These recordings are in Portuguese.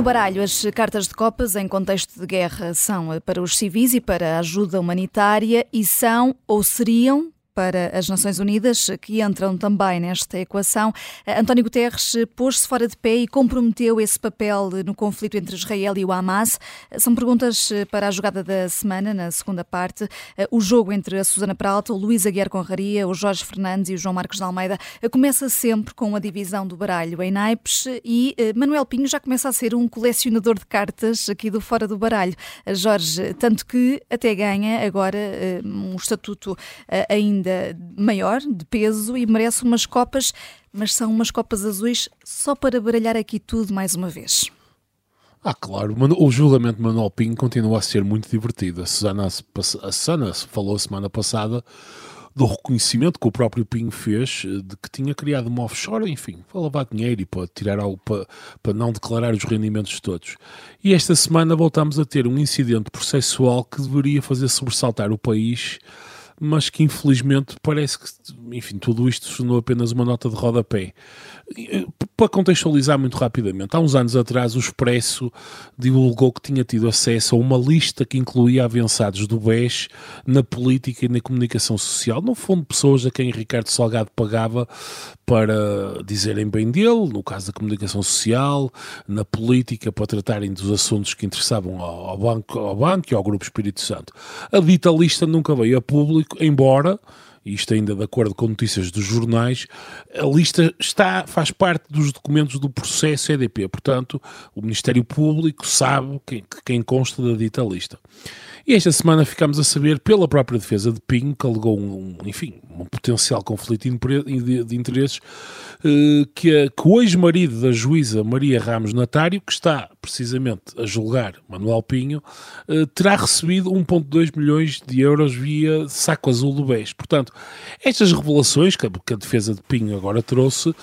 No baralho, as cartas de copas em contexto de guerra são para os civis e para a ajuda humanitária e são ou seriam para as Nações Unidas, que entram também nesta equação. António Guterres pôs-se fora de pé e comprometeu esse papel no conflito entre Israel e o Hamas. São perguntas para a jogada da semana, na segunda parte. O jogo entre a Susana Peralta, o Luís Aguiar Conraria, o Jorge Fernandes e o João Marcos de Almeida começa sempre com a divisão do baralho em naipes e eh, Manuel Pinho já começa a ser um colecionador de cartas aqui do Fora do Baralho. Jorge, tanto que até ganha agora eh, um estatuto eh, ainda maior, de peso, e merece umas copas, mas são umas copas azuis só para baralhar aqui tudo mais uma vez. Ah, claro, o julgamento de Manuel Pinho continua a ser muito divertido. A Susana, a Susana falou semana passada do reconhecimento que o próprio Pinho fez eh, de que tinha criado uma offshore, enfim, para lavar dinheiro e para tirar algo para, para não declarar os rendimentos todos. E esta semana voltamos a ter um incidente processual que deveria fazer sobressaltar o país mas que infelizmente parece que, enfim, tudo isto tornou apenas uma nota de rodapé. Eh, para contextualizar muito rapidamente, há uns anos atrás o Expresso divulgou que tinha tido acesso a uma lista que incluía avançados do BES na política e na comunicação social. No fundo, pessoas a quem Ricardo Salgado pagava para dizerem bem dele, no caso da comunicação social, na política, para tratarem dos assuntos que interessavam ao, banco, ao banco e ao Grupo Espírito Santo. A dita lista nunca veio a público, embora isto ainda de acordo com notícias dos jornais, a lista está, faz parte dos documentos do processo EDP. Portanto, o Ministério Público sabe quem, quem consta da dita lista. E esta semana ficamos a saber, pela própria defesa de Pinho, que alegou um, enfim, um potencial conflito de, interesses, eh, que, que o ex-marido da juíza Maria Ramos Natário, que está precisamente a julgar Manuel Pinho, eh, terá recebido 1,2 milhões de euros via saco azul do BES. Portanto, estas revelações que a, defesa de Pinho agora trouxe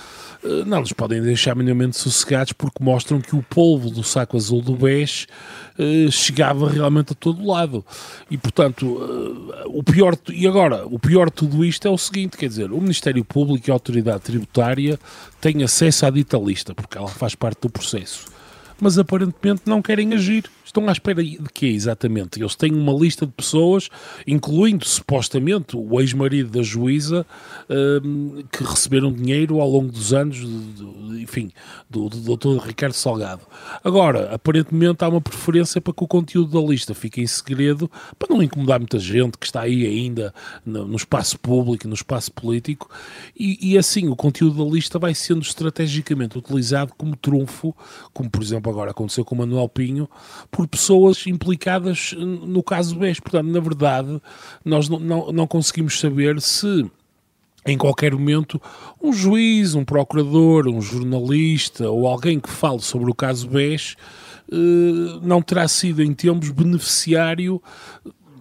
eh, não nos podem deixar minimamente sossegados porque mostram que o polvo do saco azul do BES uh, chegava realmente a todo lado. E, portanto, o pior, e agora, o pior de tudo isto é o seguinte, quer dizer, o Ministério Público e a Autoridade Tributária têm acesso à dita lista, porque ela faz parte do processo. Mas aparentemente não querem agir. Estão à espera de quê exatamente? Eles têm uma lista de pessoas, incluindo supostamente o ex-marido da juíza, um, que receberam dinheiro ao longo dos anos, de, de, enfim, do, do doutor Ricardo Salgado. Agora, aparentemente há uma preferência para que o conteúdo da lista fique em segredo, para não incomodar muita gente que está aí ainda no, no espaço público, no espaço político, e, e assim o conteúdo da lista vai sendo estrategicamente utilizado como trunfo, como por exemplo agora aconteceu com o Manuel Pinho, por pessoas implicadas no caso BES. Portanto, na verdade, nós não, não, não conseguimos saber se em qualquer momento, um juiz, um procurador, um jornalista ou alguém que fale sobre o caso BES eh, não terá sido em tempos beneficiário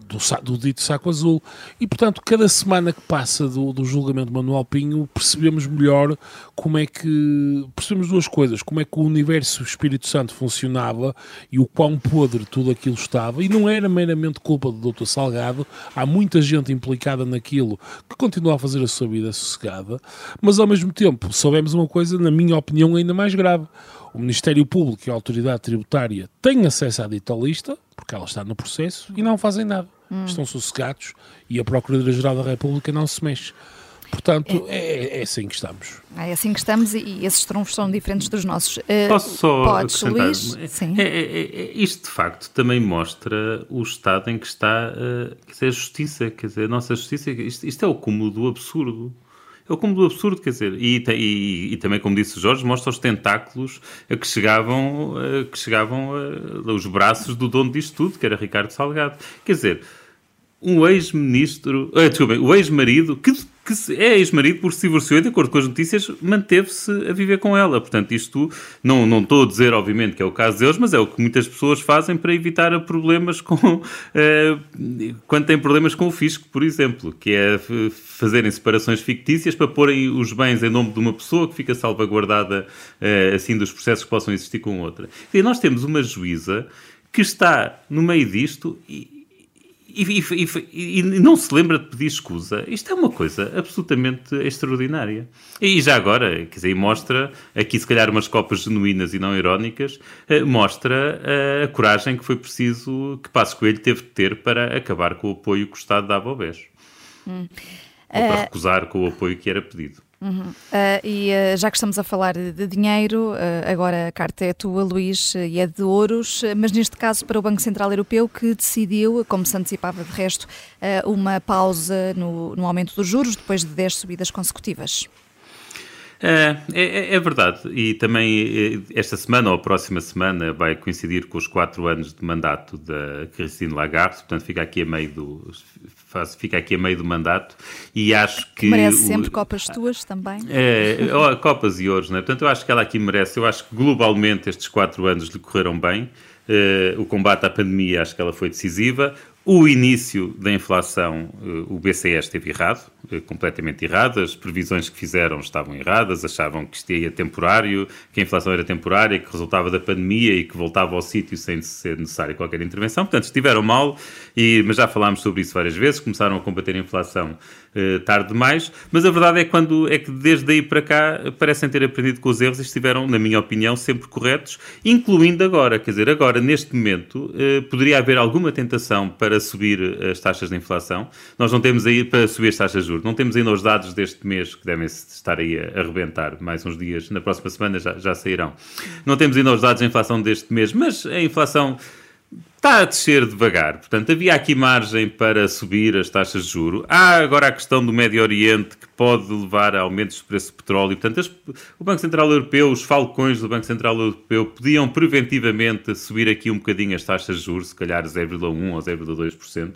do, do, dito saco azul. E, portanto, cada semana que passa do, do, julgamento de Manuel Pinho, percebemos melhor como é que. Percebemos duas coisas: como é que o universo Espírito Santo funcionava e o quão podre tudo aquilo estava. E não era meramente culpa do Dr. Salgado, há muita gente implicada naquilo que continua a fazer a sua vida sossegada, mas ao mesmo tempo soubemos uma coisa, na minha opinião, ainda mais grave. O Ministério Público e a Autoridade Tributária têm acesso à dita lista, porque ela está no processo, e não fazem nada hum. estão sossegados e a Procuradoria-Geral da República não se mexe. Portanto, é, é, é, assim que estamos. É assim que estamos e, esses trunfos são diferentes dos nossos. Uh, Posso só Podes, Luís? Sim. É, é, é, isto, de facto, também mostra o estado em que está uh, quer dizer, a justiça. Quer dizer, a nossa justiça, isto, isto é o cúmulo do absurdo. É o do absurdo, quer dizer, e, e, e, também, como disse o Jorge, mostra os tentáculos a que chegavam, a que chegavam a, os braços do dono disto tudo, que era Ricardo Salgado. Quer dizer, um ex-ministro, uh, desculpem, o ex-marido, que, que é ex-marido por se divorciou e, de acordo com as notícias, manteve-se a viver com ela. Portanto, isto não, não estou a dizer, obviamente, que é o caso deles, mas é o que muitas pessoas fazem para evitar problemas com. Uh, quando têm problemas com o fisco, por exemplo, que é fazerem separações fictícias para porem os bens em nome de uma pessoa que fica salvaguardada, uh, assim, dos processos que possam existir com outra. E nós temos uma juíza que está no meio disto e e, e, e, não se lembra de pedir escusa. Isto é uma coisa absolutamente extraordinária. E já agora, quer dizer, mostra aqui, se calhar, umas copas genuínas e não irónicas, eh, mostra a, a coragem que foi preciso que Passo Coelho teve de ter para acabar com o apoio que o Estado dava ao BES. Hum. Ou para recusar com o apoio que era pedido. Uhum. Uh, e uh, já que estamos a falar de dinheiro, uh, agora a carta é tua, Luís, e é de ouros, mas neste caso para o Banco Central Europeu que decidiu, como se antecipava de resto, uma pausa no, no aumento dos juros depois de 10 subidas consecutivas. É, é, é, verdade. E também esta semana ou a próxima semana vai coincidir com os quatro anos de mandato da Christine Lagarde, portanto fica aqui a meio do, faz, fica aqui a meio do mandato e acho que... Merece o, sempre copas tuas também. É, copas e ouros, não é? Portanto, eu acho que ela aqui merece, eu acho que globalmente estes quatro anos lhe correram bem, uh, o combate à pandemia acho que ela foi decisiva, o início da inflação, uh, o BCE esteve errado, uh, completamente errado. As previsões que fizeram estavam erradas, achavam que isto ia temporário, que a inflação era temporária, que resultava da pandemia e que voltava ao sítio sem ser necessária qualquer intervenção. Portanto, estiveram mal, e, mas já falámos sobre isso várias vezes. Começaram a combater a inflação uh, tarde demais, mas a verdade é, quando, é que desde aí para cá parecem ter aprendido com os erros e estiveram, na minha opinião, sempre corretos, incluindo agora. Quer dizer, agora, neste momento, poderia haver alguma tentação para para subir as taxas de inflação. Nós não temos aí, para subir as taxas de juros, não temos ainda os dados deste mês que devem estar aí a arrebentar mais uns dias, na próxima semana já, já sairão. Não temos ainda os dados de inflação deste mês, mas a inflação está a descer devagar. Portanto, havia aqui margem para subir as taxas de juro. Há agora a questão do Médio Oriente que pode levar a aumentos do preço do petróleo. Portanto, o Banco Central Europeu, os falcões do Banco Central Europeu podiam preventivamente subir aqui um bocadinho as taxas de juros, se calhar 0,1% ou 0,2%, uh,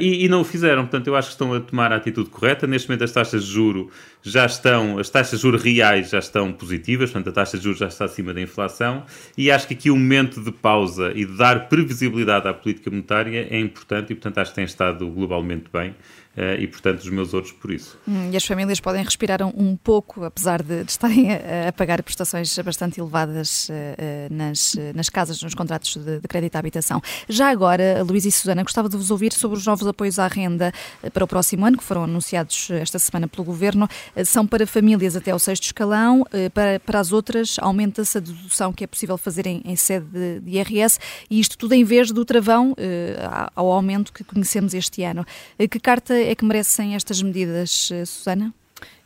e, e não o fizeram. Portanto, eu acho que estão a tomar a atitude correta. Neste momento, as taxas de juro já estão, as taxas de juros reais já estão positivas, portanto, a taxa de juros já está acima da inflação, e acho que aqui um momento de pausa e de dar previsibilidade à política monetária é importante e, portanto, acho que tem estado globalmente bem. Uh, e, portanto, os meus outros por isso. Hum, e as famílias podem respirar um, um pouco, apesar de, de estarem a, a, pagar prestações bastante elevadas uh, nas, nas casas, nos contratos de, de, crédito à habitação. Já agora, Luís e Susana, gostava de vos ouvir sobre os novos apoios à renda para o próximo ano, que foram anunciados esta semana pelo Governo. São para famílias até ao sexto escalão, para, para as outras aumenta-se a dedução que é possível fazer em, em sede de, de IRS, e isto tudo em vez do travão ao aumento que conhecemos este ano. Que carta é que merecem estas medidas, eh, Susana?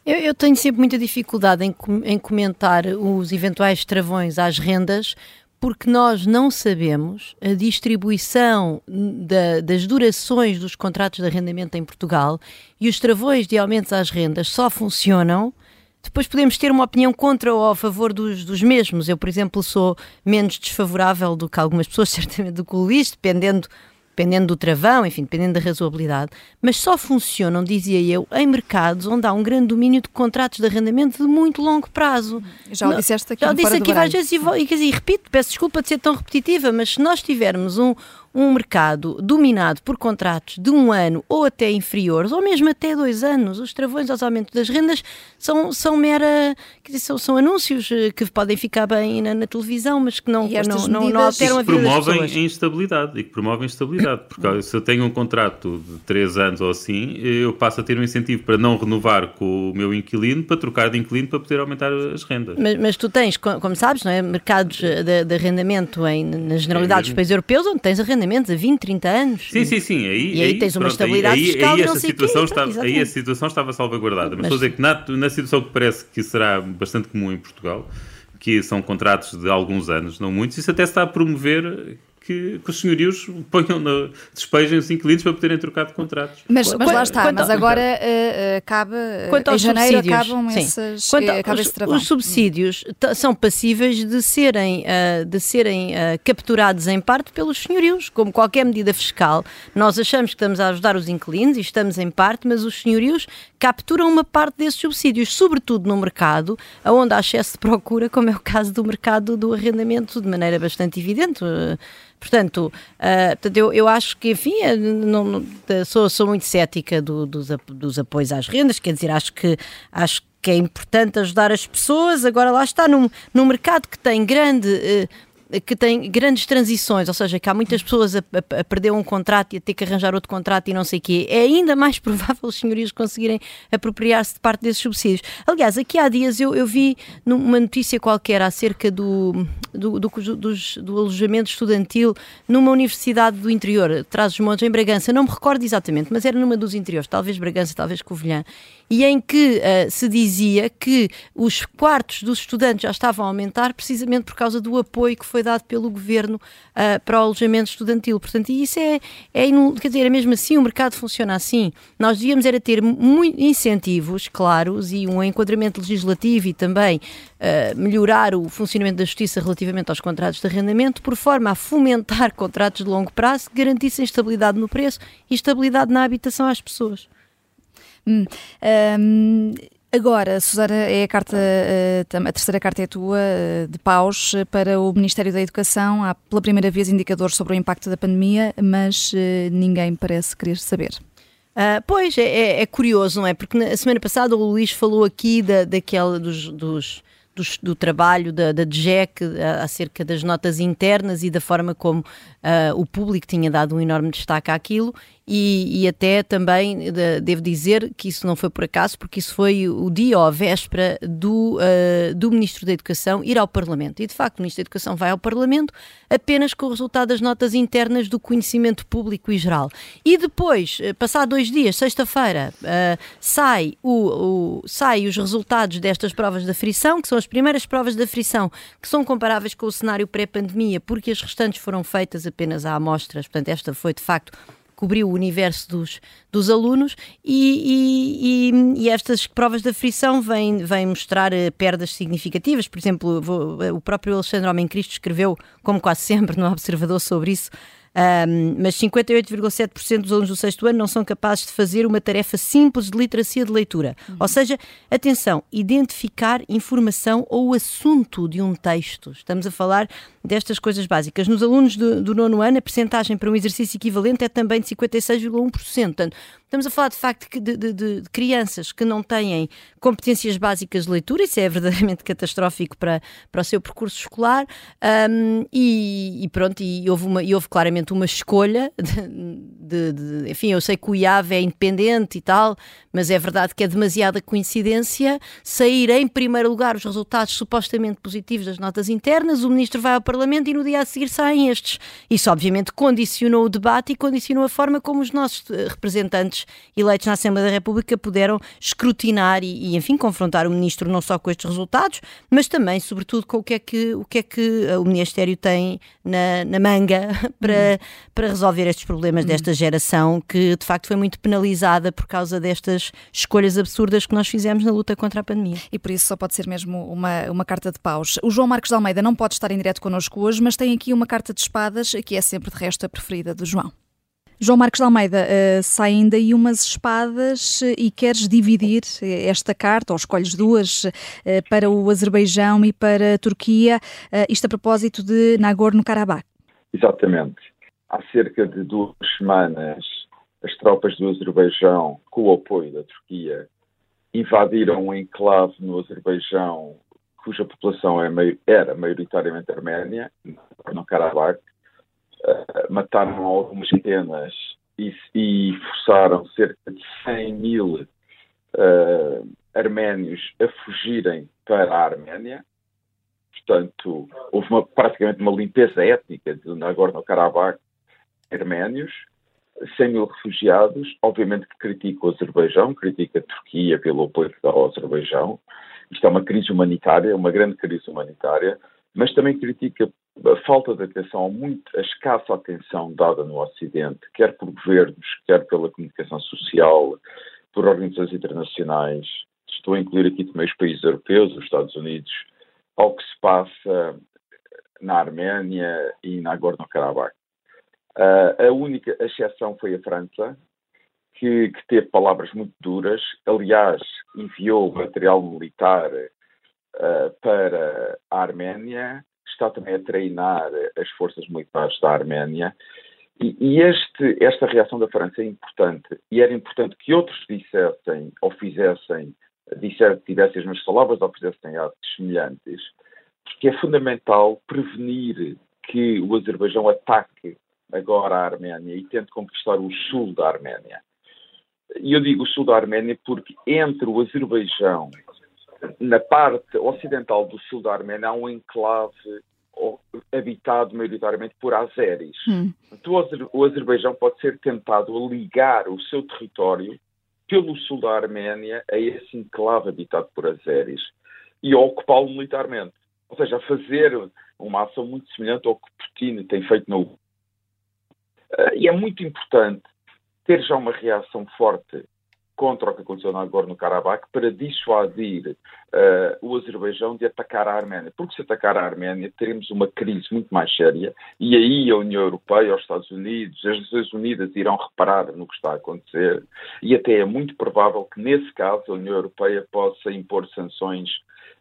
Eu, eu, tenho sempre muita dificuldade em, em, comentar os eventuais travões às rendas, porque nós não sabemos a distribuição da, das durações dos contratos de arrendamento em Portugal e os travões de aumentos às rendas só funcionam. Depois podemos ter uma opinião contra ou a favor dos, dos mesmos. Eu, por exemplo, sou menos desfavorável do que algumas pessoas, certamente do que o Luís, dependendo dependendo do travão, enfim, dependendo da razoabilidade, mas só funcionam, dizia eu, em mercados onde há um grande domínio de contratos de arrendamento de muito longo prazo. Já o disseste aqui Já disse aqui várias vezes e, e, e repito, peço desculpa de ser tão repetitiva, mas se nós tivermos um, um mercado dominado por contratos de um ano ou até inferiores, ou mesmo até dois anos, os travões aos aumentos das rendas são, são mera. Dizer, são, são, anúncios eh, que podem ficar bem na, na televisão, mas que não, não, não, não alteram a vida promovem das instabilidade e que promovem instabilidade. Porque se eu tenho um contrato de três anos ou assim, eu passo a ter um incentivo para não renovar com o meu inquilino, para trocar de inquilino para poder aumentar as rendas. Mas, mas tu tens, como sabes, não é? mercados de, de arrendamento em, na generalidade é dos países europeus, onde tens arrendamento arrendamentos a 20, 30 anos. Sim, sim, sim. Aí, e aí, aí tens uma estabilidade aí, fiscal aí, aí, essa situação estava, aí a situação estava salvaguardada. Mas, Mas estou a dizer que na, na situação que parece que será bastante comum em Portugal, que são contratos de alguns anos, não muitos, isso até está a promover que, que os senhorios ponham no, despejem os inquilinos para poderem trocar de contratos. Mas, mas lá está, mas agora uh, acaba, quanto em janeiro acabam sim. essas, quanto, acaba os, esse Os subsídios são passíveis de serem, uh, de serem uh, capturados em parte pelos senhorios, como qualquer medida fiscal. Nós achamos que estamos a ajudar os inquilinos e estamos em parte, mas os senhorios capturam uma parte desses subsídios, sobretudo no mercado, onde há excesso de procura, como é o caso do mercado do arrendamento, de maneira bastante evidente. Portanto, uh, portanto eu, eu acho que, enfim, não, não, sou, sou muito cética do, dos, dos apoios às rendas, quer dizer, acho que, acho que é importante ajudar as pessoas. Agora, lá está, num, num mercado que tem grande. Uh, que tem grandes transições, ou seja, que há muitas pessoas a, a, a, perder um contrato e a ter que arranjar outro contrato e não sei o quê, é ainda mais provável os senhorios conseguirem apropriar-se de parte desses subsídios. Aliás, aqui há dias eu, eu vi numa notícia qualquer acerca do, do, do, do, alojamento estudantil numa universidade do interior, Trás-os-Montes, em Bragança, não me recordo exatamente, mas era numa dos interiores, talvez Bragança, talvez Covilhã, e em que uh, se dizia que os quartos dos estudantes já estavam a aumentar precisamente por causa do apoio que foi dado pelo governo uh, para o alojamento estudantil. Portanto, isso é, é, quer dizer, é mesmo assim, o mercado funciona assim. Nós devíamos era ter incentivos claros e um enquadramento legislativo e também uh, melhorar o funcionamento da justiça relativamente aos contratos de arrendamento, por forma a fomentar contratos de longo prazo que garantissem estabilidade no preço e estabilidade na habitação às pessoas. Hum, um, agora, Susana, é a carta, eh, a terceira carta é tua, eh, de paus, para o Ministério da Educação. Há pela primeira vez indicadores sobre o impacto da pandemia, mas eh, ninguém parece querer saber. Uh, pois, é, é, é, curioso, não é? Porque na semana passada o Luís falou aqui da, daquela dos, dos do, do trabalho da, da DGEC acerca das notas internas e da forma como uh, o público tinha dado um enorme destaque àquilo e, e, até também de, devo dizer que isso não foi por acaso, porque isso foi o dia ou a véspera do, uh, do Ministro da Educação ir ao Parlamento. E de facto, o Ministro da Educação vai ao Parlamento apenas com o resultado das notas internas do conhecimento público e geral. E depois, eh, passar dois dias, sexta-feira, uh, sai, o, o, sai os resultados destas provas da frição, que são as primeiras provas da frição que são comparáveis com o cenário pré-pandemia, porque as restantes foram feitas apenas a amostras. Portanto, esta foi de facto cobriu o universo dos, dos alunos e, e, e, estas provas da frição vêm, vêm mostrar uh, perdas significativas. Por exemplo, vou, uh, o próprio Alexandre Homem Cristo escreveu, como quase sempre, no Observador sobre isso, um, mas 58,7% dos alunos do sexto ano não são capazes de fazer uma tarefa simples de literacia de leitura. Uhum. Ou seja, atenção, identificar informação ou assunto de um texto. Estamos a falar destas coisas básicas. Nos alunos do, do nono ano, a percentagem para um exercício equivalente é também de 56,1%. Portanto, estamos a falar de facto de, de, de, crianças que não têm competências básicas de leitura, isso é verdadeiramente catastrófico para, para o seu percurso escolar, um, e, e, pronto, e houve, uma, e houve claramente uma escolha de, de, enfim, eu sei que o IAV é independente e tal, mas é verdade que é demasiada coincidência sair em primeiro lugar os resultados supostamente positivos das notas internas, o ministro vai ao Parlamento e no dia a seguir saem estes. Isso obviamente condicionou o debate e condicionou a forma como os nossos eh, eleitos na Assembleia da República puderam escrutinar e, e enfim, confrontar o ministro não só com estes resultados, mas também, sobretudo, com o que é que o, que é que eh, o Ministério tem na, na manga para, uhum. para resolver estes problemas uhum. desta geração que de facto foi muito penalizada por causa destas escolhas absurdas que nós fizemos na luta contra a pandemia. E por isso só pode ser mesmo uma, uma carta de paus. O João Marcos de Almeida não pode estar em direto connosco hoje, mas tem aqui uma carta de espadas que é sempre de resto a preferida do João. João Marcos de Almeida, uh, saem daí umas espadas e queres dividir esta carta, ou escolhes duas, uh, para o Azerbaijão e para a Turquia, uh, isto a propósito de Nagorno-Karabakh. Exatamente. Há cerca de duas semanas, as tropas do Azerbaijão, com o apoio da Turquia, invadiram um enclave no Azerbaijão cuja população é era maioritariamente arménia, no Karabakh, uh, mataram algumas centenas e, e, forçaram cerca de 100 mil uh, arménios a fugirem para a Arménia. Portanto, houve uma, praticamente uma limpeza étnica de Nagorno-Karabakh arménios, 100 mil refugiados, obviamente que critica o Azerbaijão, critica a Turquia pelo apoio que dá ao Azerbaijão. Isto é uma crise humanitária, uma grande crise humanitária, mas também critica a falta de atenção, muito, a escassa atenção dada no Ocidente, quer por governos, quer pela comunicação social, por organizações internacionais. Estou a incluir aqui também os países europeus, os Estados Unidos, ao que se passa na Arménia e na Nagorno-Karabakh. Uh, a única exceção foi a França, que, que, teve palavras muito duras. Aliás, enviou material militar uh, para a Arménia, está também a treinar as forças militares da Arménia. E, e este, esta reação da França é importante. E era importante que outros dissessem ou fizessem, dissessem, tivessem as mesmas palavras ou fizessem atos semelhantes, porque é fundamental prevenir que o Azerbaijão ataque agora a Arménia e tente conquistar o sul da Arménia. E eu digo o sul da Arménia porque entre o Azerbaijão, na parte ocidental do sul da Arménia, há um enclave habitado maioritariamente por azeris. Hum. O Azerbaijão pode ser tentado a ligar o seu território pelo sul da Arménia a esse enclave habitado por azeris e a ocupá-lo militarmente. Ou seja, a fazer uma ação muito semelhante ao que Putin tem feito no. Uh, e é muito importante ter já uma reação forte contra o que aconteceu agora no Karabakh para dissuadir uh, o Azerbaijão de atacar a Arménia. Porque se atacar a Arménia, teremos uma crise muito mais séria e aí a União Europeia, os Estados Unidos, as Nações Unidas irão reparar no que está a acontecer e até é muito provável que, nesse caso, a União Europeia possa impor sanções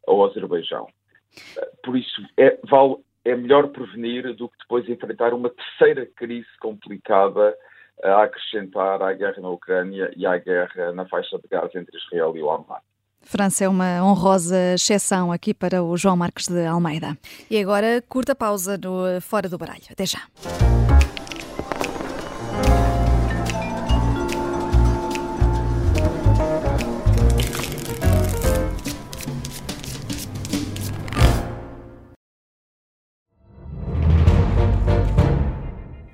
ao Azerbaijão. Uh, por isso, é, vale, é melhor prevenir do que depois enfrentar uma terceira crise complicada a acrescentar à guerra na Ucrânia e à guerra na faixa de Gaza entre Israel e o Hamas. França é uma honrosa exceção aqui para o João Marques de Almeida. E agora, curta pausa no Fora do Baralho. Até já.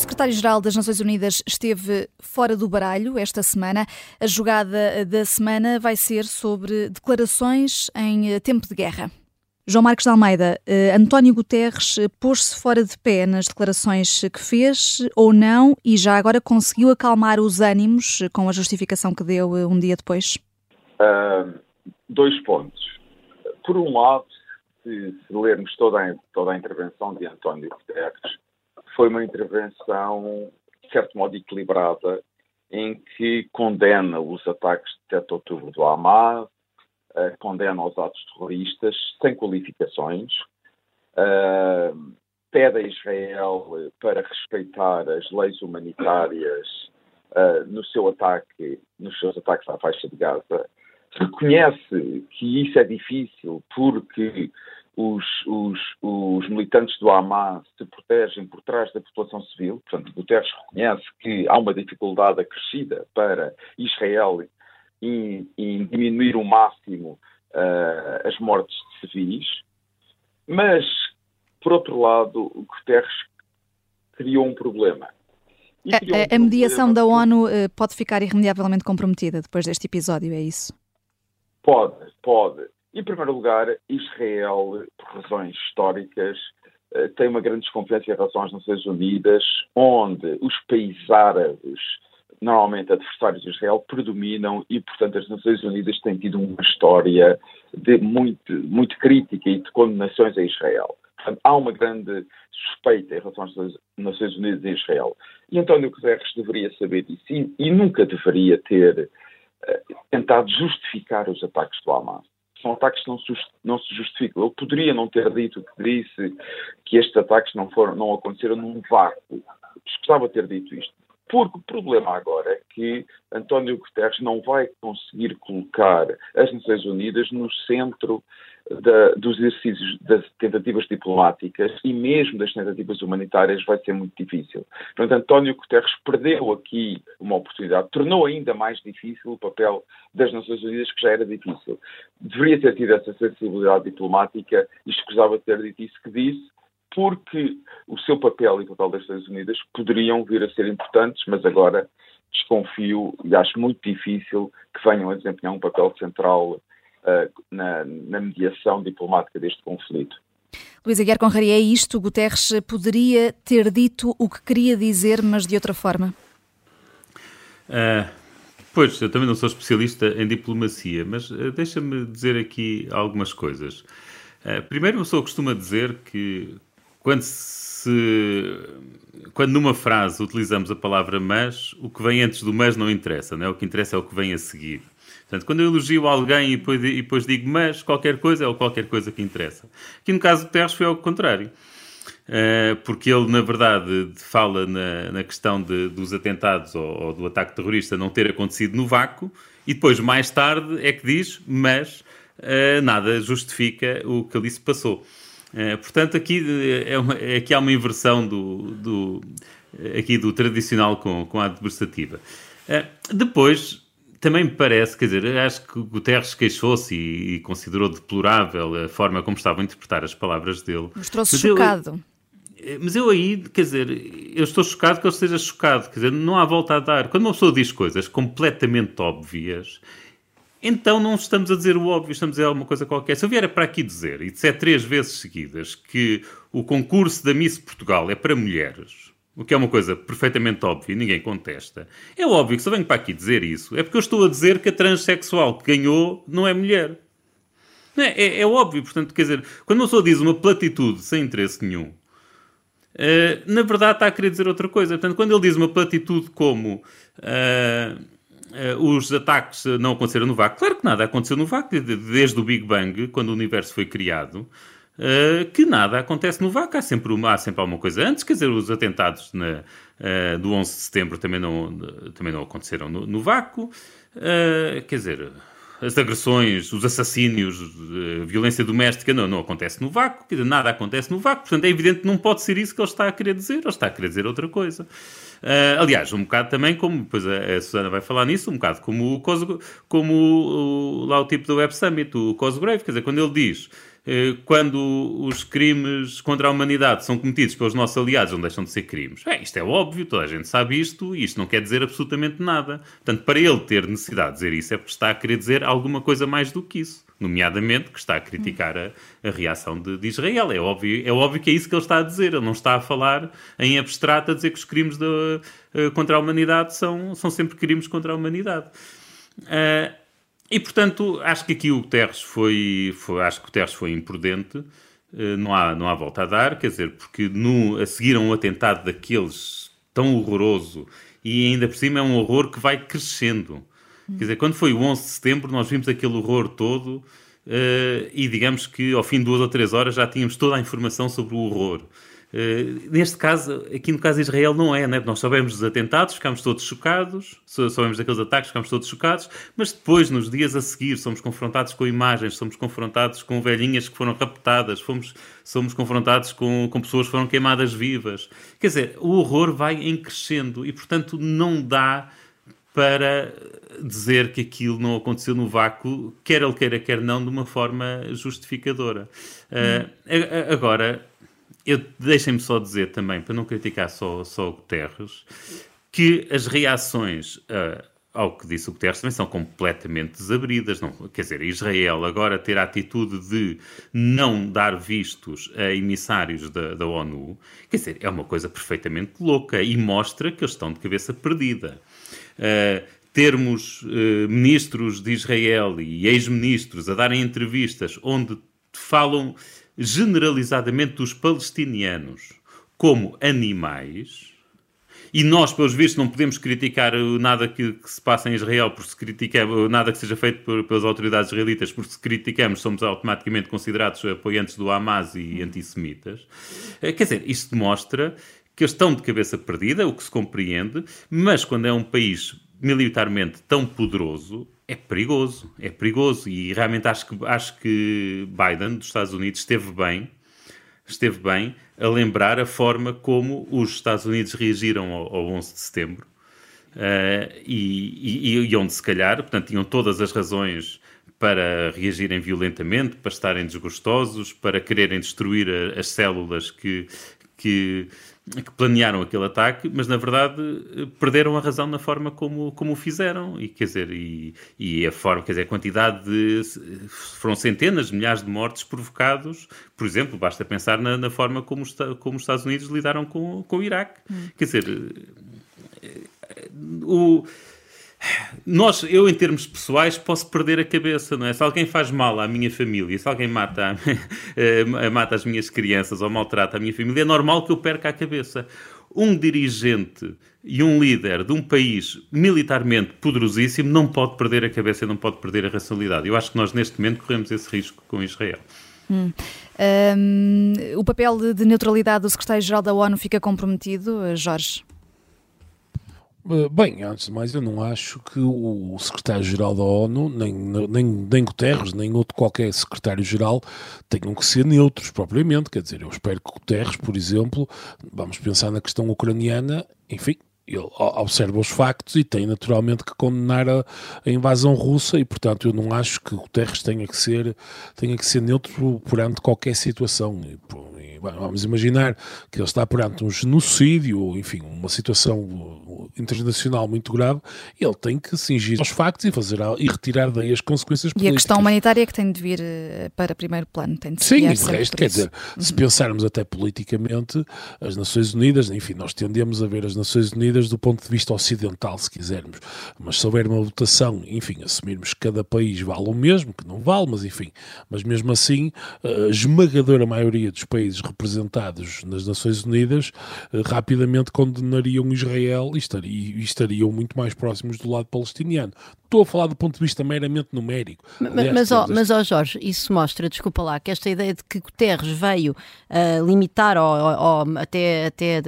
Secretário-geral das Nações Unidas esteve fora do baralho esta semana. A jogada da semana vai ser sobre declarações em eh, tempo de guerra. João Marcos de Almeida, eh, António Guterres eh, pôs-se fora de pé nas declarações que fez ou não e já agora conseguiu acalmar os ânimos com a justificação que deu um dia depois? Uh, dois pontos. Por um lado, se, se lermos toda a, toda a intervenção de António Guterres, foi uma intervenção, de certo modo, equilibrada, em que condena os ataques de 7 de outubro do Hamas, uh, condena os atos terroristas sem qualificações, uh, pede a Israel para respeitar as leis humanitárias uh, no seu ataque, nos seus ataques à faixa de Gaza, reconhece que isso é difícil porque os, os, os, militantes do Hamas se protegem por trás da população civil. Portanto, Guterres reconhece que há uma dificuldade acrescida para Israel em, em diminuir o máximo uh, as mortes de civis. Mas, por outro lado, Guterres criou um problema. A, a, a, mediação da ONU uh, pode ficar irremediavelmente comprometida depois deste episódio, é isso? Pode, pode. Em primeiro lugar, Israel, por razões históricas, eh, tem uma grande desconfiança em relação às Nações Unidas, onde os países árabes, normalmente adversários de Israel, predominam e, portanto, as Nações Unidas têm tido uma história de muito, muito crítica e de condenações a Israel. Portanto, há uma grande suspeita em relação às Nações Unidas e Israel. E António Guterres deveria saber disso e, e nunca deveria ter uh, tentado justificar os ataques do Hamas são ataques que não, não, se justificam. Ele poderia não ter dito que disse que estes ataques não, foram, não aconteceram num vácuo. Escusava ter dito isto. Porque o problema agora é que António Guterres não vai conseguir colocar as Nações Unidas no centro da, dos exercícios das tentativas diplomáticas e mesmo das tentativas humanitárias vai ser muito difícil. Portanto, António Guterres perdeu aqui uma oportunidade, tornou ainda mais difícil o papel das Nações Unidas, que já era difícil. Deveria ter tido essa sensibilidade diplomática e escusava ter dito isso que disse, porque o seu papel e o papel das Nações Unidas poderiam vir a ser importantes, mas agora desconfio e acho muito difícil que venham a desempenhar um papel central uh, na, na, mediação diplomática deste conflito. Luís Aguiar Conraria, é isto? Guterres poderia ter dito o que queria dizer, mas de outra forma? Uh, pois, eu também não sou especialista em diplomacia, mas uh, deixa-me dizer aqui algumas coisas. Uh, primeiro, uma pessoa costuma dizer que quando se quando numa frase utilizamos a palavra mas, o que vem antes do mas não interessa, não é? O que interessa é o que vem a seguir. Portanto, quando eu elogio alguém e depois, e depois digo mas, qualquer coisa é o qualquer coisa que interessa. Aqui no caso do Terres foi ao contrário. Uh, porque ele, na verdade, fala na, na questão de, dos atentados ou, ou, do ataque terrorista não ter acontecido no vácuo e depois, mais tarde, é que diz, mas uh, nada justifica o que ali se passou. Uh, portanto, aqui, é uma, aqui há uma inversão do, do, aqui do tradicional com, com a adversativa. depois, também me parece, quer dizer, acho que Guterres queixou-se e, e, considerou deplorável a forma como estavam a interpretar as palavras dele. Mostrou-se chocado. Eu, eh, mas eu aí, quer dizer, eu estou chocado que ele esteja chocado, quer dizer, não há volta a dar. Quando uma pessoa diz coisas completamente óbvias, então não estamos a dizer o óbvio, estamos a dizer alguma coisa qualquer. Se eu vier para aqui dizer, e disser três vezes seguidas, que o concurso da Miss Portugal é para mulheres, o que é uma coisa perfeitamente óbvia ninguém contesta, é óbvio que se eu venho para aqui dizer isso, é porque eu estou a dizer que a transexual que ganhou não é mulher. Não é, é, é óbvio, portanto, quer dizer, quando uma pessoa diz uma platitude sem interesse nenhum, uh, na verdade está a querer dizer outra coisa. Portanto, quando ele diz uma platitude como uh, os ataques não aconteceram no vácuo, claro que nada aconteceu no vácuo, desde o Big Bang, quando o universo foi criado, uh, que nada acontece no vácuo. Há sempre, uma, há sempre alguma coisa antes. Quer dizer, os atentados na, uh, do 11 de setembro também não, também não aconteceram no, no vácuo. Uh, quer dizer, as agressões, os assassínios, a violência doméstica não, não acontece no vácuo, quer dizer, nada acontece no vácuo, portanto é evidente que não pode ser isso que ele está a querer dizer, ele está a querer dizer outra coisa. Uh, aliás, um bocado também, como depois a, a, Susana vai falar nisso, um bocado como o, como o, o, lá o tipo do Web Summit, o Cosgrave, quer dizer, quando ele diz quando os crimes contra a humanidade são cometidos pelos nossos aliados, não deixam de ser crimes. É, isto é óbvio, toda a gente sabe isto, e isto não quer dizer absolutamente nada. Portanto, para ele ter necessidade de dizer isso, é porque está a querer dizer alguma coisa mais do que isso. Nomeadamente que está a criticar a, a reação de, de, Israel. É óbvio, é óbvio que é isso que ele está a dizer. Ele não está a falar em abstrato a dizer que os crimes de, uh, contra a humanidade são, são sempre crimes contra a humanidade. Uh, e, portanto, acho que aqui o Guterres foi, foi, acho que o Guterres foi imprudente, eh, não há, não há volta a dar, quer dizer, porque no, a seguir a um atentado daqueles tão horroroso, e ainda por cima é um horror que vai crescendo. Quer dizer, quando foi o 11 de setembro, nós vimos aquele horror todo, uh, e digamos que ao fim de duas ou três horas já tínhamos toda a informação sobre o horror. Uh, neste caso, aqui no caso de Israel, não é, né? Nós sabemos dos atentados, ficamos todos chocados, sabemos daqueles ataques, ficamos todos chocados, mas depois, nos dias a seguir, somos confrontados com imagens, somos confrontados com velhinhas que foram raptadas, fomos, somos confrontados com, com pessoas que foram queimadas vivas. Quer dizer, o horror vai em crescendo e, portanto, não dá para dizer que aquilo não aconteceu no vácuo, quer ele queira, quer não, de uma forma justificadora. Uh, hum. Agora, deixem-me só dizer também, para não criticar só, só o Guterres, que as reações uh, ao que disse o Guterres também são completamente desabridas. Não, quer dizer, Israel agora ter a atitude de não dar vistos a emissários da, da ONU, quer dizer, é uma coisa perfeitamente louca e mostra que eles estão de cabeça perdida. Uh, termos uh, ministros de Israel e ex-ministros a darem entrevistas onde falam generalizadamente dos palestinianos como animais, e nós, pelos vistos, não podemos criticar nada que, que se passa em Israel, porque se criticamos, nada que seja feito por, pelas autoridades israelitas, porque se criticamos, somos automaticamente considerados apoiantes do Hamas e antissemitas. Eh, quer dizer, isto demonstra que eles estão de cabeça perdida, o que se compreende, mas quando é um país militarmente tão poderoso é perigoso, é perigoso. E realmente acho que, acho que Biden dos Estados Unidos esteve bem, esteve bem a lembrar a forma como os Estados Unidos reagiram ao, ao 11 de setembro. Uh, e, e, e onde se calhar, portanto, tinham todas as razões para reagirem violentamente, para estarem desgostosos, para quererem destruir a, as células que, que, que, planearam aquele ataque, mas na verdade perderam a razão na forma como, como o fizeram. E quer dizer, e, e a forma, quer dizer, a quantidade de. foram centenas, milhares de mortes provocados. Por exemplo, basta pensar na, na forma como os, como os Estados Unidos lidaram com, com o Iraque. Hum. Quer dizer, o nós, eu em termos pessoais, posso perder a cabeça, não é? Se alguém faz mal à minha família, se alguém mata, eh, mata as minhas crianças ou maltrata a minha família, é normal que eu perca a cabeça. Um dirigente e um líder de um país militarmente poderosíssimo não pode perder a cabeça e não pode perder a racionalidade. Eu acho que nós, neste momento, corremos esse risco com Israel. Hum. Um, o papel de neutralidade do secretário-geral da ONU fica comprometido, Jorge? Eh, bem, antes de mais, eu não acho que o secretário-geral da ONU, nem, nem, nem Guterres, nem outro qualquer secretário-geral tenham que ser neutros propriamente. Quer dizer, eu espero que Guterres, por exemplo, vamos pensar na questão ucraniana, enfim, ele observa os factos e tem naturalmente que condenar a, a, invasão russa e portanto eu não acho que Guterres tenha que ser tenha que ser neutro perante qualquer situação e, vamos imaginar que ele está perante um genocídio, enfim, uma situação internacional muito grave, ele tem que cingir aos factos e fazer e retirar daí as consequências políticas. E a questão humanitária é que tem de vir eh, para primeiro plano, tem de Sim, de resto, quer dizer, uhum. se pensarmos até politicamente, as Nações Unidas, enfim, nós tendemos a ver as Nações Unidas do ponto de vista ocidental, se quisermos, mas se houver uma votação, enfim, assumirmos que cada país vale o mesmo, que não vale, mas enfim, mas mesmo assim, a esmagadora maioria dos países representados nas Nações Unidas eh, rapidamente condenariam Israel e estariam, muito mais próximos do lado palestiniano. Estou a falar do ponto de vista meramente numérico. Aliás, mas, ó, mas ó Jorge, isso mostra, desculpa lá, que esta ideia de que Guterres veio uh, limitar ou, ou, ou até, até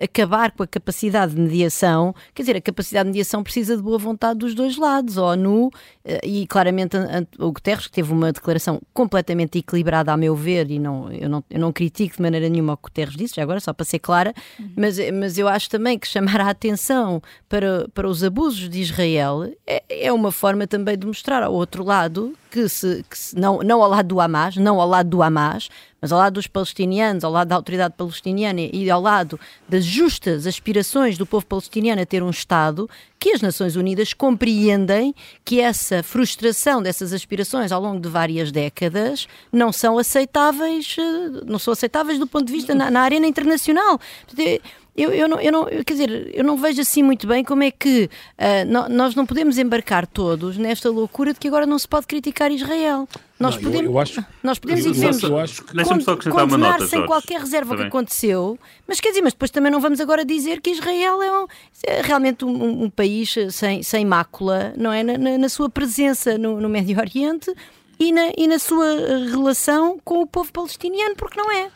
acabar com a capacidade de mediação, quer dizer, a capacidade de mediação precisa de boa vontade dos dois lados, a ONU eh, e claramente o Guterres, que teve uma declaração completamente equilibrada, a meu ver, e não, eu, não, eu não critico de maneira nenhuma o que o Guterres disse, já agora, só para ser clara, uhum. mas, mas eu acho também que chamar a atenção para, para os abusos de Israel é, é uma forma também de mostrar ao outro lado que se, que se não, não ao lado do Hamas, não ao lado do Hamas, mas ao lado dos palestinianos, ao lado da autoridade palestiniana e ao lado das justas aspirações do povo palestiniano a ter um Estado, que as Nações Unidas compreendem que essa frustração dessas aspirações ao longo de várias décadas não são aceitáveis, eh, não são aceitáveis do ponto de vista na, na arena internacional. Eu, eu, não, eu não, quer dizer, eu não vejo assim muito bem como é que uh, nós não podemos embarcar todos nesta loucura de que agora não se pode criticar Israel. Nós não, podemos, eu, eu acho, nós podemos eu, e devemos eu acho que... Con só condenar nota, sem Jorge. qualquer reserva o que aconteceu, mas quer dizer, mas depois também não vamos agora dizer que Israel é, um, é realmente um, um, país sem, sem mácula, não é? Na, na sua presença no, no Médio Oriente e na, e na sua relação com o povo palestiniano, porque não é.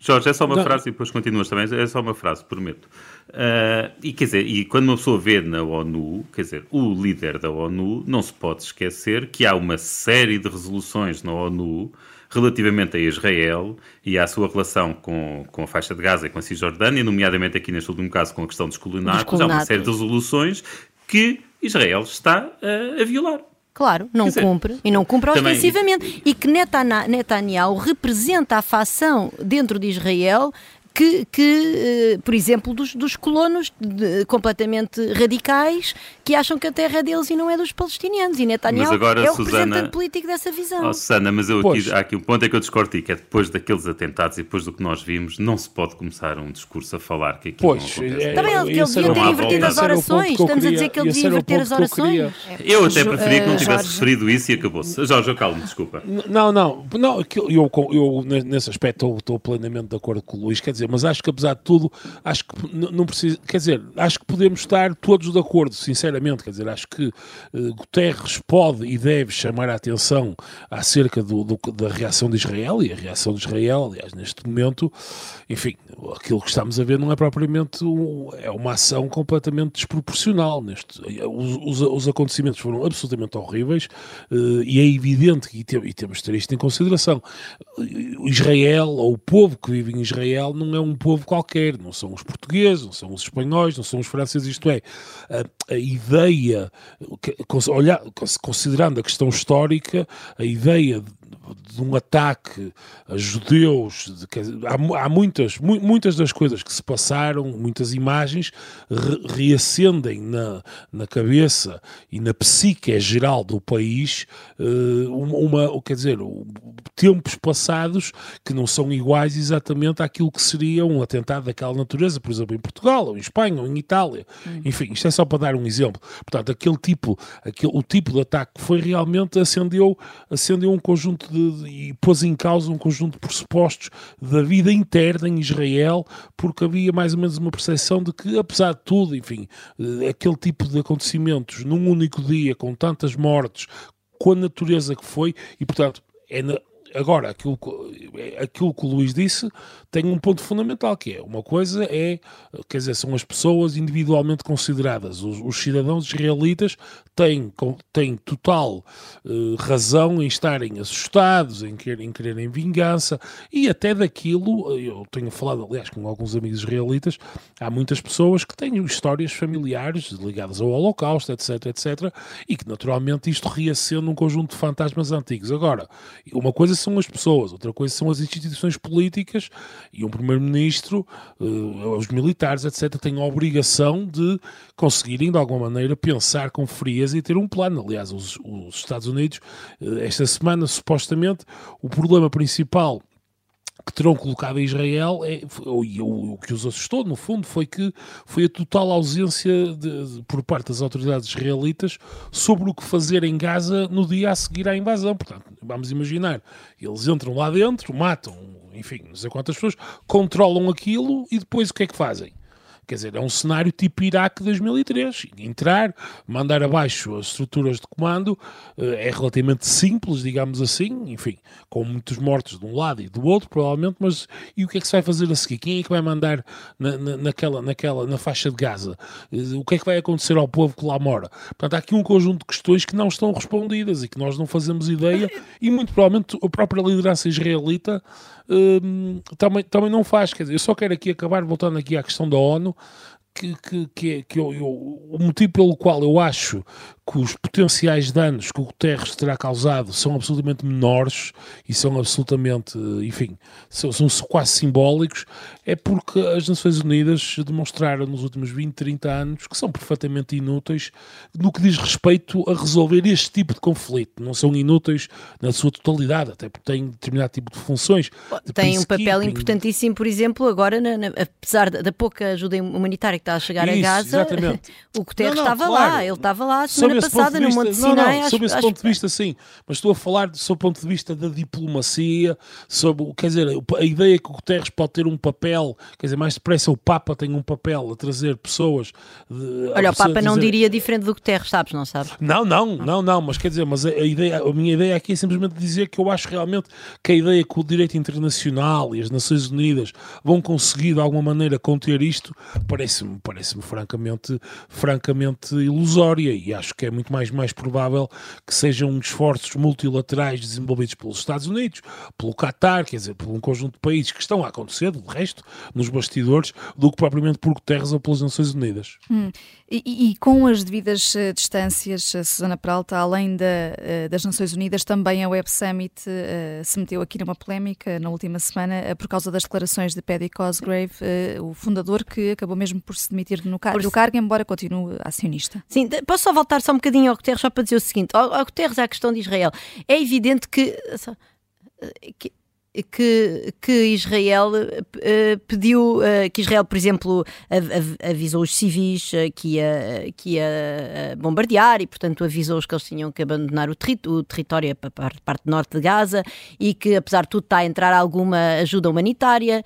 Jorge, é só uma não. frase e depois continuas também. É só uma frase, prometo. Uh, e quer dizer, e quando uma pessoa vê na ONU, quer dizer, o líder da ONU, não se pode esquecer que há uma série de resoluções na ONU relativamente a Israel e à sua relação com, com a faixa de Gaza e com a Cisjordânia, nomeadamente aqui neste último caso com a questão dos colonatos, há uma série de resoluções que Israel está uh, a violar. Claro, não dizer, cumpre e não cumpre também... ostensivamente. E que Netanyahu representa a facção dentro de Israel que, que uh, por exemplo, dos, dos colonos de, completamente radicais que acham que a terra é deles e não é dos palestinianos. E Netanyahu agora, é o Susana, representante político dessa visão. Oh, Susana, mas eu aqui, há aqui um ponto é que eu discordo que é depois daqueles atentados e depois do que nós vimos, não se pode começar um discurso a falar que aquilo pois, não acontece. É, Também ele, ele devia ter invertido as orações. Estamos a dizer que ele devia inverter as orações. Eu até preferia que não tivesse referido isso e acabou-se. Jorge, eu calmo, desculpa. Não, não, não eu, eu, eu nesse aspecto estou, plenamente de acordo com o Luís. Quer dizer, mas acho que apesar de tudo, acho que não precisa, quer dizer, acho que podemos estar todos de acordo, sinceramente, quer dizer, acho que uh, Guterres pode e deve chamar a atenção acerca do, do, da reação de Israel e a reação de Israel, aliás, neste momento, enfim, aquilo que estamos a ver não é propriamente um, é uma ação completamente desproporcional neste, os, os, os acontecimentos foram absolutamente horríveis uh, e é evidente que, e, temos de ter isto em consideração, Israel, ou o povo que vive em Israel, não é um povo qualquer, não são os portugueses, não são os espanhóis, não são os franceses, isto é, a, a ideia, olhar, considerando a questão histórica, a ideia de um ataque a judeus, de, há, há, muitas, mu, muitas das coisas que se passaram, muitas imagens re, reacendem na, na cabeça e na psique geral do país uh, uma, uma, quer dizer, tempos passados que não são iguais exatamente àquilo que seria um atentado daquela natureza, por exemplo, em Portugal, ou em Espanha, ou em Itália. Hum. Enfim, isto é só para dar um exemplo. Portanto, aquele tipo, aquele, o tipo de ataque que foi realmente acendeu, acendeu um conjunto de, de e pôs em causa um conjunto de pressupostos da vida interna em Israel, porque havia mais ou menos uma percepção de que, apesar de tudo, enfim, eh, aquele tipo de acontecimentos num único dia, com tantas mortes, com a natureza que foi, e portanto é na, Agora, aquilo, aquilo que o Luís disse tem um ponto fundamental, que é, uma coisa é, quer dizer, são as pessoas individualmente consideradas. Os, os cidadãos israelitas têm, têm total uh, razão em estarem assustados, em, querer, em quererem vingança, e até daquilo, eu tenho falado, aliás, com alguns amigos israelitas, há muitas pessoas que têm histórias familiares ligadas ao Holocausto, etc, etc, e que naturalmente isto reacende um conjunto de fantasmas antigos. Agora, uma coisa são as pessoas, outra coisa são as instituições políticas e um primeiro-ministro, uh, os militares, etc., têm a obrigação de conseguirem, de alguma maneira, pensar com frieza e ter um plano. Aliás, os, os Estados Unidos, uh, esta semana, supostamente, o problema principal que terão colocado a Israel, é, o, o, que os assustou, no fundo, foi que foi a total ausência de, de, por parte das autoridades israelitas sobre o que fazer em Gaza no dia a seguir à invasão. Portanto, vamos imaginar, eles entram lá dentro, matam, enfim, não sei quantas pessoas, controlam aquilo e depois o que é que fazem? Quer dizer, é um cenário tipo Iraque 2003. Entrar, mandar abaixo as estruturas de comando eh, é relativamente simples, digamos assim, enfim, com muitos mortos de um lado e do outro, provavelmente, mas e o que é que se vai fazer a seguir? Quem é que vai mandar na, na, naquela, naquela, na faixa de Gaza? Eh, o que é que vai acontecer ao povo que lá mora? Portanto, há aqui um conjunto de questões que não estão respondidas e que nós não fazemos ideia e muito provavelmente a própria liderança israelita hum, também, também não faz. Quer dizer, eu só quero aqui acabar, voltando aqui à questão da ONU, que, que, que, é, que eu, eu, o motivo pelo qual eu acho que os potenciais danos que o Guterres terá causado são absolutamente menores e são absolutamente, enfim, são, são quase simbólicos, é porque as Nações Unidas demonstraram nos últimos 20, 30 anos que são perfeitamente inúteis no que diz respeito a resolver este tipo de conflito. Não são inúteis na sua totalidade, até porque têm determinado tipo de funções. De Tem um papel importantíssimo, por exemplo, agora, na, na, apesar da, pouca ajuda humanitária que está a chegar Isso, a Gaza, exatamente. o Guterres não, não, estava claro. lá, ele estava lá semana passada no Monte Sinai. Não, não, sobre esse ponto de vista, sim. Mas estou a falar sob o ponto de vista da diplomacia, sobre, quer dizer, a ideia que o Guterres pode ter um papel, quer dizer, mais depressa o Papa tem um papel a trazer pessoas. De, Olha, o Papa não diria diferente do Guterres, sabes, não sabes? Não, não, não, não, mas quer dizer, mas a, a, ideia, a minha ideia aqui é simplesmente dizer que eu acho realmente que a ideia que o direito internacional e as Nações Unidas vão conseguir de alguma maneira conter isto parece-me parece francamente, francamente ilusória e acho que é muito mais, mais provável que sejam esforços multilaterais desenvolvidos pelos Estados Unidos, pelo Qatar, quer dizer, por um conjunto de países que estão a acontecer, de resto, nos bastidores, do que propriamente por Guterres ou pelas Nações Unidas. Hum. E, e, com as devidas uh, distâncias, uh, Susana Peralta, além da, uh, das Nações Unidas, também a Web Summit se meteu aqui numa polémica na última semana por causa das declarações de Paddy Cosgrave, o fundador que acabou mesmo por se demitir no car do cargo, embora continue acionista. Sim, posso só voltar só bocadinho ao Guterres, só para dizer o seguinte: ao, ao Guterres, à questão de Israel. É evidente que, que que, que Israel uh, pediu, uh, que Israel, por exemplo, av avisou os civis uh, que ia, que ia bombardear e, portanto, avisou-os que eles tinham que abandonar o, o território a parte norte de Gaza e que, apesar de tudo, está a entrar alguma ajuda humanitária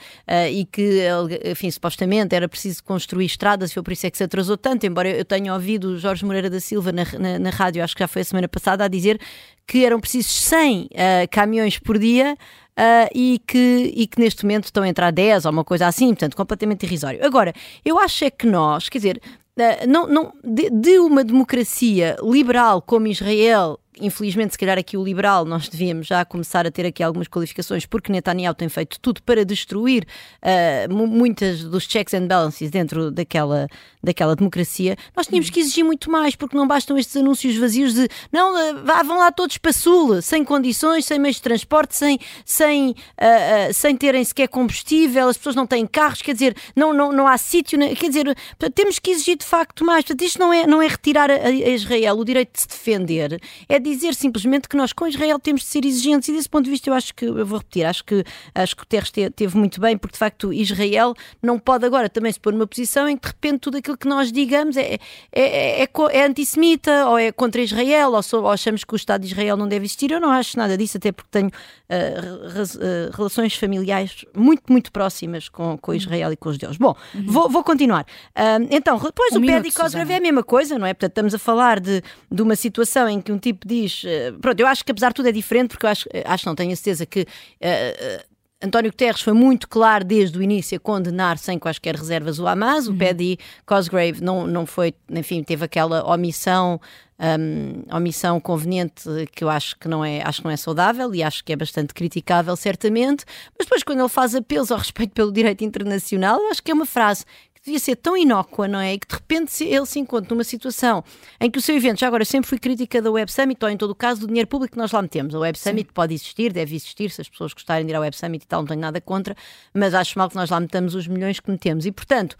e que, enfim, supostamente era preciso construir estradas e foi por isso é que se atrasou tanto, embora eu tenha ouvido Jorge Moreira da Silva na, na, na rádio, acho que já foi a semana passada, a dizer que eram precisos 100 caminhões por dia uh, e, que, e que neste momento estão a entrar 10 ou uma coisa assim, portanto, completamente irrisório. Agora, eu acho é que nós, quer dizer, uh, não, não, de, de uma democracia liberal como Israel infelizmente, se calhar aqui o liberal, nós devíamos já começar a ter aqui algumas qualificações, porque Netanyahu tem feito tudo para destruir uh, muitas dos checks and balances dentro daquela, daquela democracia. Nós tínhamos que exigir muito mais, porque não bastam estes anúncios vazios de não, uh, vão lá todos para Sul, sem condições, sem meios de transporte, sem, sem, uh, sem terem sequer combustível, as pessoas não têm carros, quer dizer, não, não, não há sítio, quer dizer, temos que exigir de facto mais. Portanto, isto não é, não é retirar a, a Israel o direito de se defender, é dizer simplesmente que nós com Israel temos de ser exigentes e desse ponto de vista eu acho que, eu vou repetir, acho que, acho que o Terres teve muito bem, porque de facto Israel não pode agora também se pôr numa posição em que de repente tudo aquilo que nós digamos é, é, é, é antissemita ou é contra Israel ou, ou, achamos que o Estado de Israel não deve existir. Eu não acho nada disso, até porque tenho uh, uh, relações familiares muito, muito próximas com, com Israel e com os judeus. Bom, uhum. vou, vou continuar. Uh, então, depois um o Pé de Cosgrave é a mesma coisa, não é? Portanto, estamos a falar de, de uma situação em que um tipo diz. Uh, pronto, eu acho que apesar de tudo é diferente, porque eu acho, acho não, tenho a certeza que. Uh, António Guterres foi muito claro desde o início a condenar sem quaisquer reservas o Hamas. O uhum. Paddy Cosgrave não, não foi, enfim, teve aquela omissão, um, omissão conveniente que eu acho que não é, acho que não é saudável e acho que é bastante criticável, certamente. Mas depois, quando ele faz apelos ao respeito pelo direito internacional, eu acho que é uma frase devia ser tão inócua, não é? E que de repente ele se encontra numa situação em que o seu evento, já agora sempre fui crítica da Web Summit, ou em todo o caso do dinheiro público que nós lá metemos. A Web Summit Sim. pode existir, deve existir, se as pessoas gostarem de ir à Web Summit e tal, não tenho nada contra, mas acho mal que nós lá metamos os milhões que metemos. E portanto,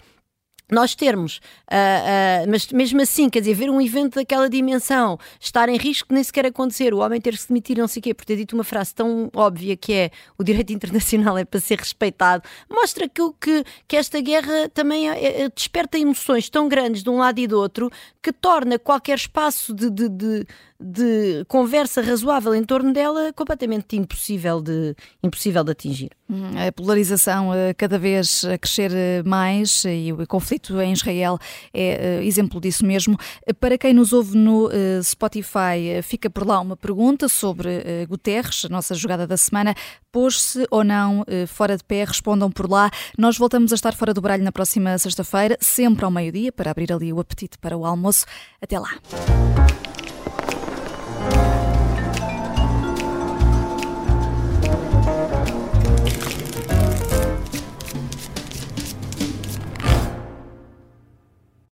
nós termos, uh, uh, mas mesmo assim, quer dizer, ver um evento daquela dimensão estar em risco de nem sequer acontecer, o homem ter se demitir, não sei o quê, por ter dito uma frase tão óbvia que é o direito internacional é para ser respeitado, mostra que, que, que esta guerra também é, é, desperta emoções tão grandes de um lado e do outro que torna qualquer espaço de, de, de de conversa razoável em torno dela completamente impossível de, impossível de atingir. Hum, a polarização eh, cada vez a crescer eh, mais e o conflito em Israel é eh, exemplo disso mesmo. Para quem nos ouve no Spotify, fica por lá uma pergunta sobre Guterres, a nossa jogada da semana. Pôs-se ou não fora de pé? Respondam por lá. Nós voltamos a estar fora do baralho na próxima sexta-feira, sempre ao meio-dia, para abrir ali o apetite para o almoço. Até lá.